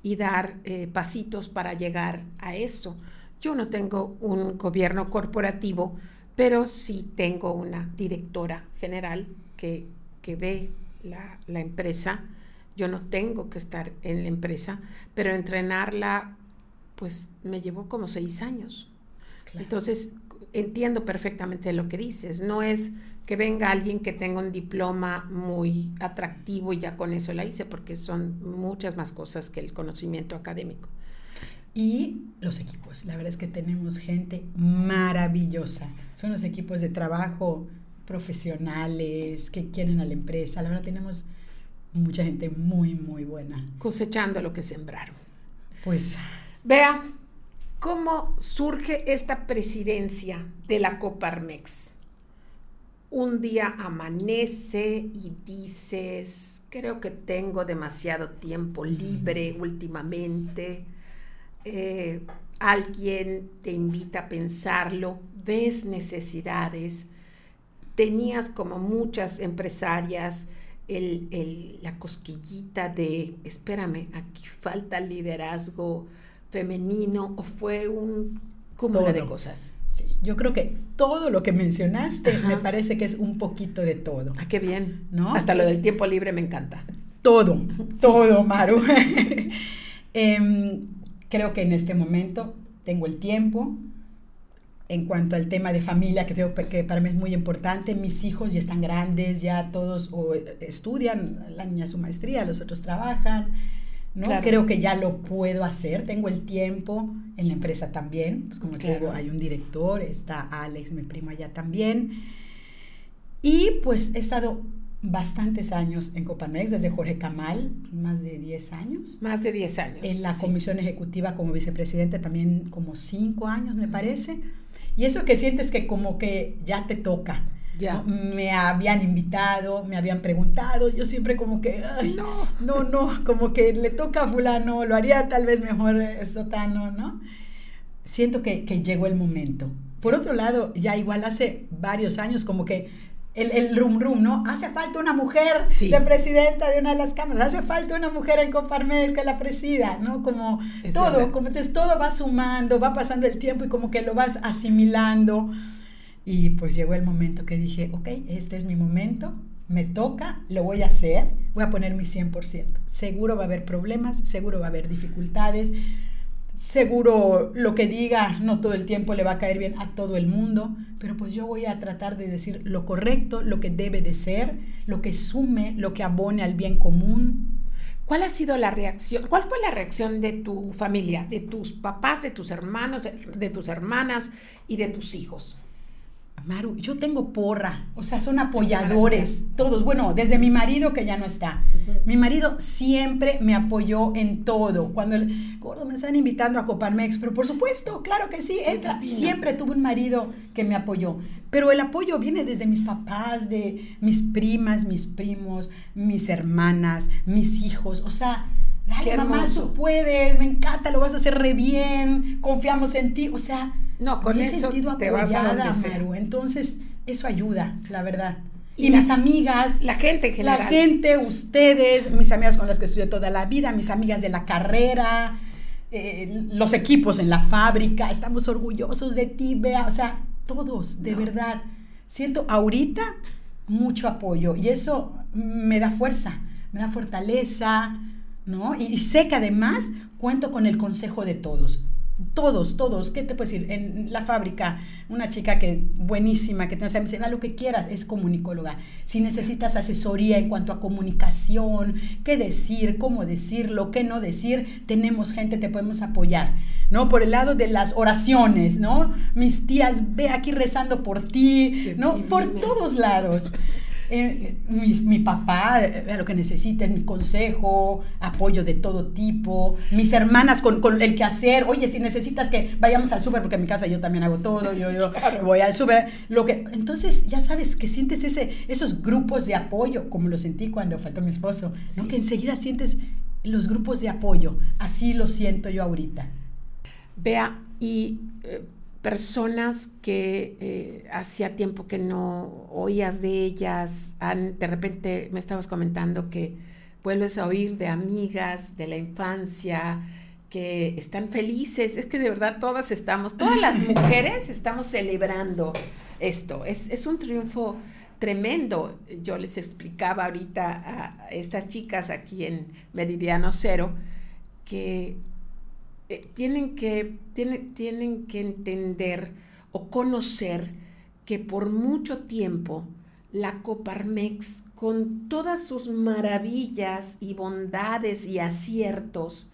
y dar eh, pasitos para llegar a eso. Yo no tengo un gobierno corporativo, pero sí tengo una directora general que, que ve la, la empresa. Yo no tengo que estar en la empresa, pero entrenarla pues me llevó como seis años. Entonces, entiendo perfectamente lo que dices. No es que venga alguien que tenga un diploma muy atractivo y ya con eso la hice, porque son muchas más cosas que el conocimiento académico. Y los equipos, la verdad es que tenemos gente maravillosa. Son los equipos de trabajo profesionales que quieren a la empresa. La verdad tenemos mucha gente muy, muy buena. Cosechando lo que sembraron. Pues Vea cómo surge esta presidencia de la Coparmex. Un día amanece y dices, creo que tengo demasiado tiempo libre últimamente. Eh, alguien te invita a pensarlo, ves necesidades, tenías como muchas empresarias la cosquillita de, espérame, aquí falta liderazgo, femenino o fue un cúmulo de cosas? Sí, yo creo que todo lo que mencionaste me parece que es un poquito de todo. Ah, qué bien. ¿No? Hasta lo del tiempo libre me encanta. Todo, *laughs* todo, Maru. *laughs* Em, creo que en este momento tengo el tiempo. En cuanto al tema de familia, que creo que para mí es muy importante, mis hijos ya están grandes, ya todos o estudian, la niña su maestría, los otros trabajan ¿no? Creo que ya lo puedo hacer, tengo el tiempo en la empresa también, pues como te digo, hay un director, está Alex, mi prima ya también. Y pues he estado bastantes años en Copamex, desde Jorge Camal, más de 10 años. Más de 10 años. En la comisión ejecutiva como vicepresidente también como 5 años, me parece. Y eso que sientes que como que ya te toca. Me habían invitado, me habían preguntado, yo siempre como que, no. no, no, como que le toca a fulano, lo haría tal vez mejor sotano, ¿no? Siento que, que llegó el momento. Por otro lado, ya igual hace varios años como que el, el rum rum, ¿no? Hace falta una mujer de presidenta de una de las cámaras, hace falta una mujer en Coparmex que la presida, ¿no? Como todo, como entonces todo va sumando, va pasando el tiempo y como que lo vas asimilando. Y pues llegó el momento que dije, ok, este es mi momento, me toca, lo voy a hacer, voy a poner mi 100%. Seguro va a haber problemas, seguro va a haber dificultades, seguro lo que diga no todo el tiempo le va a caer bien a todo el mundo, pero pues yo voy a tratar de decir lo correcto, lo que debe de ser, lo que sume, lo que abone al bien común. ¿Cuál ha sido la reacción? ¿Cuál fue la reacción de tu familia, de tus papás, de tus hermanos, de tus hermanas y de tus hijos? Maru, yo tengo porra, o sea, son apoyadores, todos. Bueno, desde mi marido que ya no está. Mi marido siempre me apoyó en todo. Cuando el gordo me están invitando a Coparmex, pero por supuesto, claro que sí, entra. Siempre tuve un marido que me apoyó. Pero el apoyo viene desde mis papás, de mis primas, mis primos, mis hermanas, mis hijos. O sea, dale, mamá, tú puedes, me encanta, lo vas a hacer re bien, confiamos en ti. O sea, no, con eso te vas a Maru. Entonces, eso ayuda, la verdad. Y, mis amigas, la gente en general. La gente, ustedes, mis amigas con las que estudié toda la vida, mis amigas de la carrera, eh, los equipos en la fábrica, estamos orgullosos de ti, vea, o sea, todos, de verdad. Siento ahorita mucho apoyo y eso me da fuerza, me da fortaleza, ¿no? y sé que además cuento con el consejo de todos todos, todos, ¿qué te puedo decir? En la fábrica, una chica que buenísima, que te me dice, da lo que quieras, es comunicóloga. Si necesitas asesoría en cuanto a comunicación, qué decir, cómo decirlo, qué no decir, tenemos gente, te podemos apoyar, ¿no? Por el lado de las oraciones, ¿no? Mis tías, ve aquí rezando por ti, ¿no? Por todos lados. Eh, mi, papá, eh, lo que necesiten, consejo, apoyo de todo tipo, mis hermanas con, con el hacer oye, si necesitas que vayamos al súper, porque en mi casa yo también hago todo, yo, yo *laughs* voy al súper, lo que, entonces ya sabes que sientes ese, esos grupos de apoyo, como lo sentí cuando faltó mi esposo, ¿no? que enseguida sientes los grupos de apoyo, así lo siento yo ahorita. Vea, y eh, personas que eh, hacía tiempo que no oías de ellas, han, de repente me estabas comentando que vuelves a oír de amigas de la infancia, que están felices, es que de verdad todas estamos, todas las *laughs* mujeres estamos celebrando esto, es, es un triunfo tremendo. Yo les explicaba ahorita a estas chicas aquí en Meridiano Cero que eh, tienen, que, tienen, que entender o conocer que por mucho tiempo la Coparmex, con todas sus maravillas y bondades y aciertos,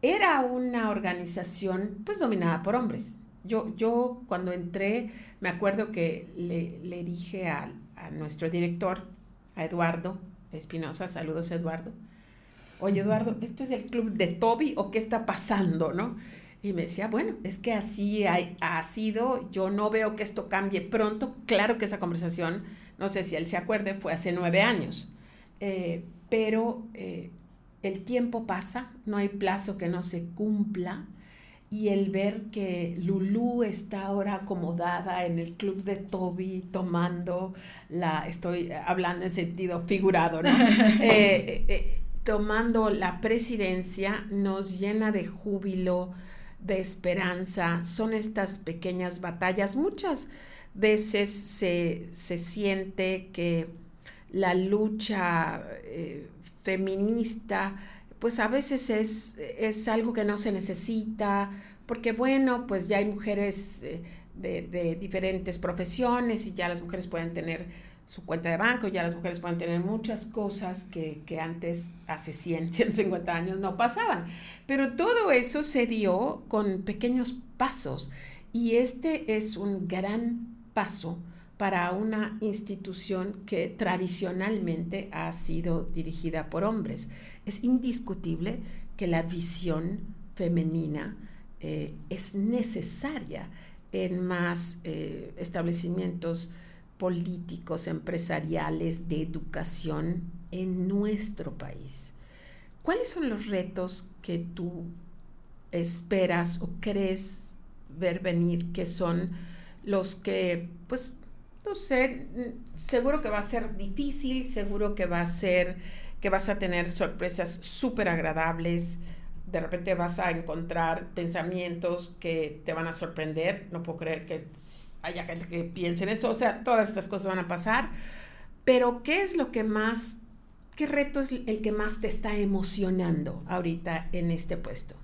era una organización pues dominada por hombres. Yo, yo cuando entré, me acuerdo que le, dije a, a, nuestro director, a Eduardo Espinosa, saludos Eduardo, oye Eduardo, ¿esto es el club de Toby o qué está pasando, no? Y me decía, bueno, es que así ha, sido, yo no veo que esto cambie pronto. Claro que esa conversación, no sé si él se acuerde, fue hace nueve años, eh, pero eh, el tiempo pasa, no hay plazo que no se cumpla. Y el ver que Lulu está ahora acomodada en el club de Toby tomando la, estoy hablando en sentido figurado, ¿no? *laughs* Eh, tomando la presidencia nos llena de júbilo, de esperanza. Son estas pequeñas batallas. Muchas veces se, siente que la lucha eh, feminista, pues a veces es, es, algo que no se necesita, porque bueno, pues ya hay mujeres eh, de, de diferentes profesiones y ya las mujeres pueden tener su cuenta de banco, ya las mujeres pueden tener muchas cosas que, antes, hace 100, 150 *laughs* años, no pasaban. Pero todo eso se dio con pequeños pasos y este es un gran paso para una institución que tradicionalmente ha sido dirigida por hombres. Es indiscutible que la visión femenina eh, es necesaria en más eh, establecimientos políticos, empresariales, de educación en nuestro país. ¿Cuáles son los retos que tú esperas o crees ver venir que son los que, pues, no sé, seguro que va a ser difícil, seguro que va a ser, que vas a tener sorpresas súper agradables, de repente vas a encontrar pensamientos que te van a sorprender, no puedo creer que haya gente que piense en esto, o sea, todas estas cosas van a pasar, pero ¿qué es lo que más, qué reto es el que más te está emocionando ahorita en este puesto?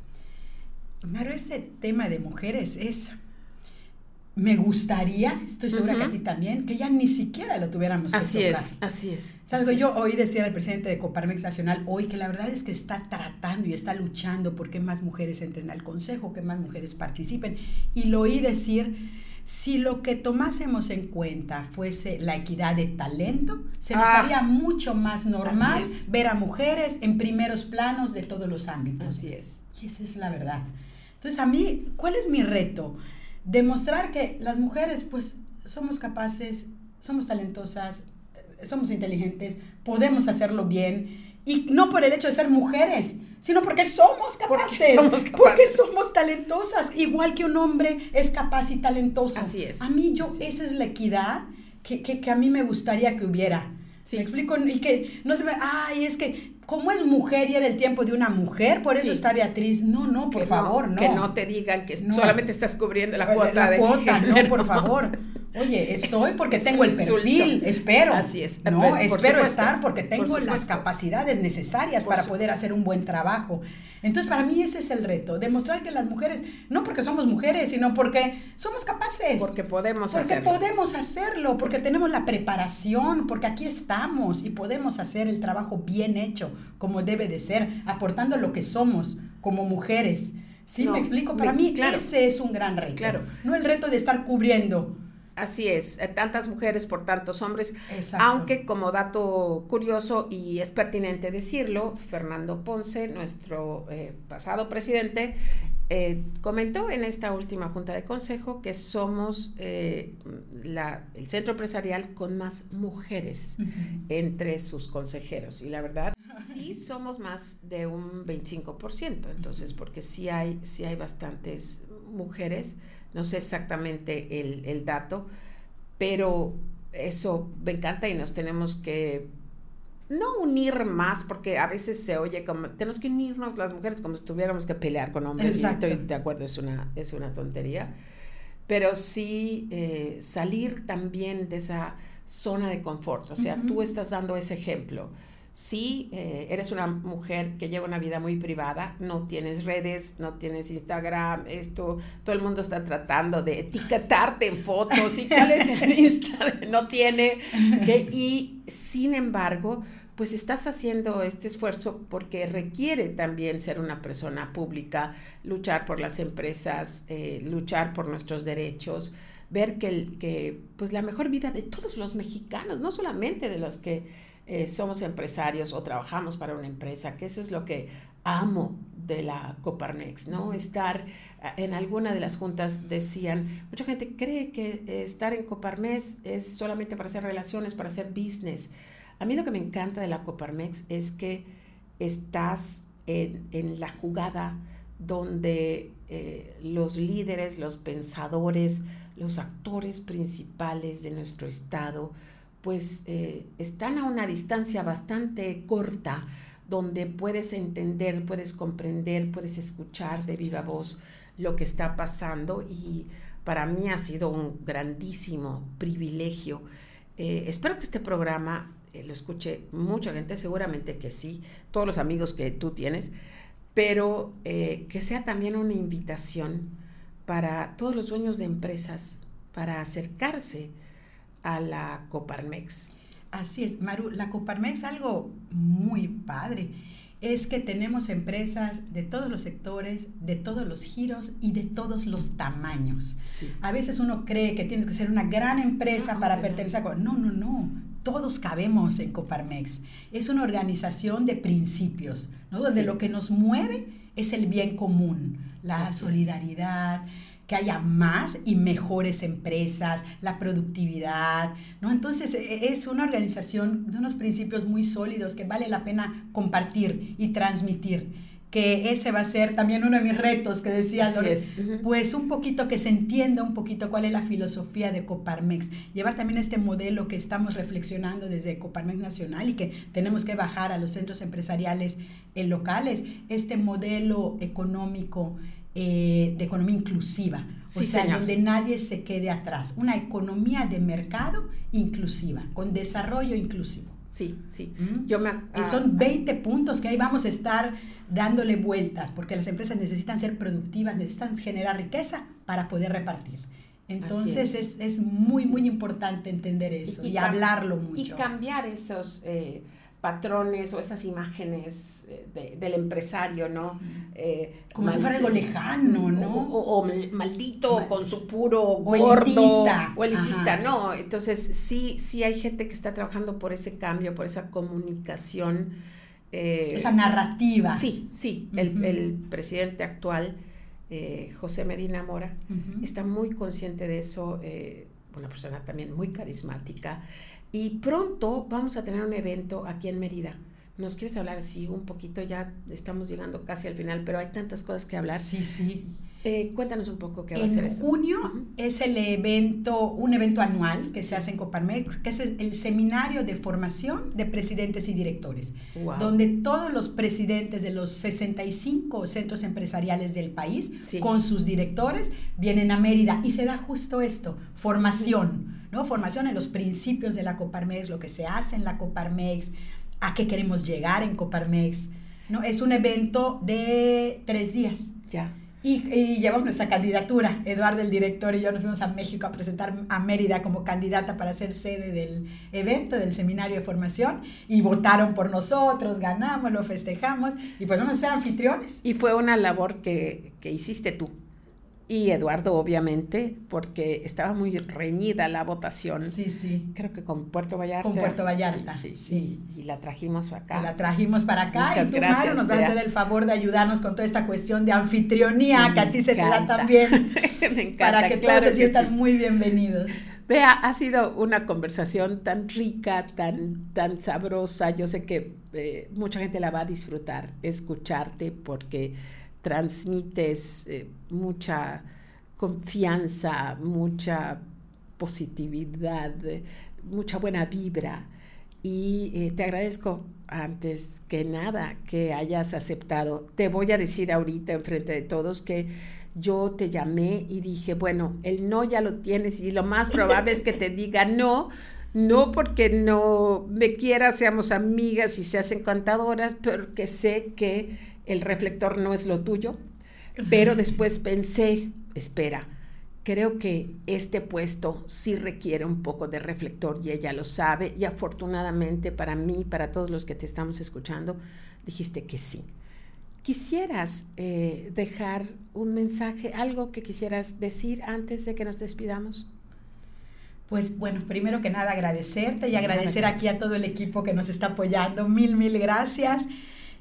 Pero ese tema de mujeres es, me gustaría, estoy segura que a ti también, que ya ni siquiera lo tuviéramos que así es, así es. Algo yo hoy decía al presidente de Coparmex Nacional hoy que la verdad es que está tratando y está luchando porque más mujeres entren al consejo, que más mujeres participen. Y lo oí decir si lo que tomásemos en cuenta fuese la equidad de talento, se nos ah. haría mucho más normal ver a mujeres en primeros planos de todos los ámbitos. Así es. Y esa es la verdad. Entonces, a mí, ¿cuál es mi reto? Demostrar que las mujeres, pues, somos capaces, somos talentosas, somos inteligentes, podemos hacerlo bien, y no por el hecho de ser mujeres, sino porque somos capaces. Porque somos, talentosas. Igual que un hombre es capaz y talentoso. Así es. A mí, yo, esa es la equidad que, que, a mí me gustaría que hubiera. Sí. ¿Me explico? Y que no se ve, ay, es que como es mujer y era el tiempo de una mujer, por eso está Beatriz. No, no, por favor, no, Que no te digan que solamente estás cubriendo la cuota la cuota, no, por favor. *laughs* Oye, estoy porque tengo el perfil, espero. Así es. No, espero estar porque tengo las capacidades necesarias para poder hacer un buen trabajo. Entonces, para mí ese es el reto, demostrar que las mujeres, no porque somos mujeres, sino porque somos capaces. Porque podemos hacerlo. Porque podemos hacerlo, porque tenemos la preparación, porque aquí estamos y podemos hacer el trabajo bien hecho, como debe de ser, aportando lo que somos como mujeres. ¿Sí? ¿Me explico? Para mí ese es un gran reto. Claro. No el reto de estar cubriendo Así es, eh, tantas mujeres por tantos hombres. Aunque como dato curioso y es pertinente decirlo, Fernando Ponce, nuestro eh, pasado presidente, eh, comentó en esta última junta de consejo que somos la, el centro empresarial con más mujeres entre sus consejeros. Y la verdad, sí somos más de un 25%, entonces, porque sí hay, sí hay bastantes mujeres, no sé exactamente el, el dato, pero eso me encanta y nos tenemos que no unir más, porque a veces se oye como, tenemos que unirnos las mujeres como si tuviéramos que pelear con hombres. Exacto. Y estoy de acuerdo, es una, es una tontería. Pero sí eh, salir también de esa zona de confort. O sea, tú estás dando ese ejemplo. Sí, eh, eres una mujer que lleva una vida muy privada, no tienes redes, no tienes Instagram, esto, todo el mundo está tratando de etiquetarte en fotos y cuál es el Insta, no tiene, y sin embargo, pues estás haciendo este esfuerzo porque requiere también ser una persona pública, luchar por las empresas, eh, luchar por nuestros derechos, ver que, el, que pues la mejor vida de todos los mexicanos, no solamente de los que eh, somos empresarios o trabajamos para una empresa, que eso es lo que amo de la Coparmex, ¿no? Estar eh, en alguna de las juntas decían, mucha gente cree que estar en Coparmex es solamente para hacer relaciones, para hacer business. A mí lo que me encanta de la Coparmex es que estás en, en la jugada donde eh, los líderes, los pensadores, los actores principales de nuestro Estado, pues eh, están a una distancia bastante corta donde puedes entender, puedes comprender, puedes escuchar de viva voz lo que está pasando y para mí ha sido un grandísimo privilegio. Eh, espero que este programa eh, lo escuche mucha gente, seguramente que sí, todos los amigos que tú tienes, pero que sea también una invitación para todos los dueños de empresas para acercarse a la Coparmex. Así es, Maru, la Coparmex es algo muy padre. Es que tenemos empresas de todos los sectores, de todos los giros y de todos los tamaños. A veces uno cree que tienes que ser una gran empresa para pertenecer a... No, no, no. Todos cabemos en Coparmex. Es una organización de principios, ¿no? donde lo que nos mueve es el bien común, la solidaridad, que haya más y mejores empresas, la productividad, ¿no? Entonces e, e, es una organización de unos principios muy sólidos que vale la pena compartir y transmitir que ese va a ser también uno de mis retos que decía pues un poquito que se entienda un poquito cuál es la filosofía de Coparmex, llevar también este modelo que estamos reflexionando desde Coparmex Nacional y que tenemos que bajar a los centros empresariales en locales, este modelo económico eh, de economía inclusiva, o sea, donde nadie se quede atrás, una economía de mercado inclusiva, con desarrollo inclusivo. Sí, sí. ¿Mm? Yo me, y son 20 ah, puntos que ahí vamos a estar dándole vueltas, porque las empresas necesitan ser productivas, necesitan generar riqueza para poder repartir. Entonces es. es. muy, muy importante entender eso y, hablarlo mucho. Y cambiar esos... Eh, patrones o esas imágenes eh, del empresario, ¿no? Eh, Como si fuera algo lejano, ¿no? O, maldito con su puro gordo. O elitista, ¿no? Entonces, sí, sí hay gente que está trabajando por ese cambio, por esa comunicación. Eh, esa narrativa. Sí, sí. el, presidente actual, José Medina Mora, está muy consciente de eso, una persona también muy carismática. Y pronto vamos a tener un evento aquí en Mérida. ¿Nos quieres hablar así un poquito? Ya estamos llegando casi al final, pero hay tantas cosas que hablar. Sí, sí. Eh, cuéntanos un poco qué va a ser esto. En junio es el evento, un evento anual que se hace en Coparmex, que es el, seminario de formación de presidentes y directores, donde todos los presidentes de los 65 centros empresariales del país, con sus directores, vienen a Mérida y se da justo esto, formación. ¿No? Formación en los principios de la Coparmex, lo que se hace en la Coparmex, a qué queremos llegar en Coparmex. ¿no? Es un evento de tres días. Ya. Y, llevamos nuestra candidatura. Eduardo, el director, y yo nos fuimos a México a presentar a Mérida como candidata para ser sede del evento, del seminario de formación, y votaron por nosotros, ganamos, lo festejamos, y pues vamos a ser anfitriones. Y fue una labor que, que hiciste tú y Eduardo, obviamente, porque estaba muy reñida la votación. Sí, sí. Creo que con Puerto Vallarta. Con Puerto Vallarta. Sí, sí. Y, la trajimos acá. La trajimos para acá. y tú, gracias, nos vas a hacer el favor de ayudarnos con toda esta cuestión de anfitrionía, que a ti se te da también. *laughs* Me encanta. Para que todos se sientan muy bienvenidos. Vea, ha sido una conversación tan rica, tan, tan sabrosa. Yo sé que eh, mucha gente la va a disfrutar, escucharte, porque transmites eh, mucha confianza, mucha positividad, mucha buena vibra. Y eh, te agradezco antes que nada que hayas aceptado. Te voy a decir ahorita enfrente de todos que yo te llamé y dije, bueno, el no ya lo tienes y lo más probable es que te diga no, no porque no me quiera, seamos amigas y seas encantadoras, porque sé que el reflector no es lo tuyo. Pero después pensé, espera, creo que este puesto sí requiere un poco de reflector y ella lo sabe y afortunadamente para mí, para todos los que te estamos escuchando, dijiste que sí. ¿Quisieras eh, dejar un mensaje, algo que quisieras decir antes de que nos despidamos? Pues bueno, primero que nada agradecerte y agradecer aquí a todo el equipo que nos está apoyando. Mil, mil gracias.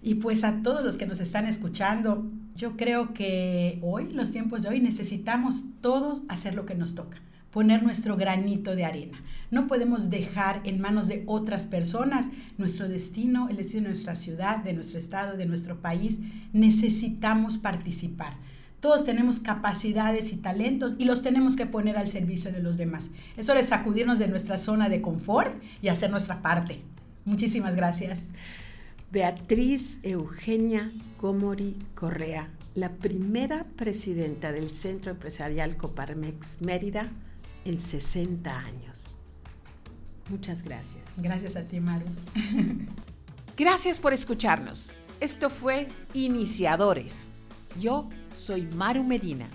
Y pues a todos los que nos están escuchando, yo creo que hoy, los tiempos de hoy, necesitamos todos hacer lo que nos toca poner nuestro granito de arena. No podemos dejar en manos de otras personas nuestro destino, el destino de nuestra ciudad, de nuestro estado, de nuestro país. Necesitamos participar. Todos tenemos capacidades y talentos y los tenemos que poner al servicio de los demás. Eso es sacudirnos de nuestra zona de confort y hacer nuestra parte. Muchísimas gracias. Beatriz Eugenia Comori Correa, la primera presidenta del Centro Empresarial Coparmex Mérida, en 60 años. Muchas gracias. Gracias a ti, Maru. *laughs* gracias por escucharnos. Esto fue Iniciadores. Yo soy Maru Medina.